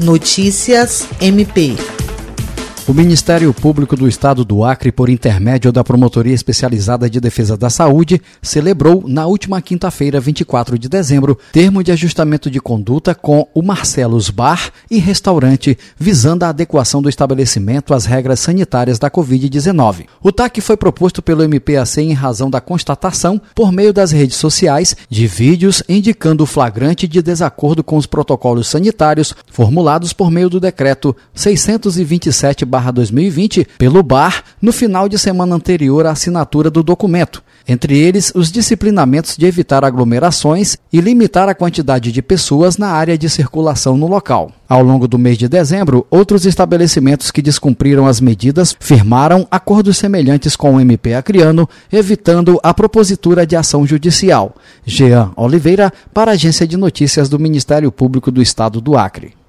Notícias MP. O Ministério Público do Estado do Acre, por intermédio da Promotoria Especializada de Defesa da Saúde, celebrou na última quinta-feira, 24 de dezembro, termo de ajustamento de conduta com o Marcelos Bar e Restaurante, visando a adequação do estabelecimento às regras sanitárias da Covid-19. O TAC foi proposto pelo MPAC em razão da constatação, por meio das redes sociais, de vídeos indicando o flagrante de desacordo com os protocolos sanitários formulados por meio do decreto 627 2020 pelo BAR no final de semana anterior à assinatura do documento. Entre eles, os disciplinamentos de evitar aglomerações e limitar a quantidade de pessoas na área de circulação no local. Ao longo do mês de dezembro, outros estabelecimentos que descumpriram as medidas firmaram acordos semelhantes com o MP Acreano, evitando a propositura de ação judicial. Jean Oliveira, para a Agência de Notícias do Ministério Público do Estado do Acre.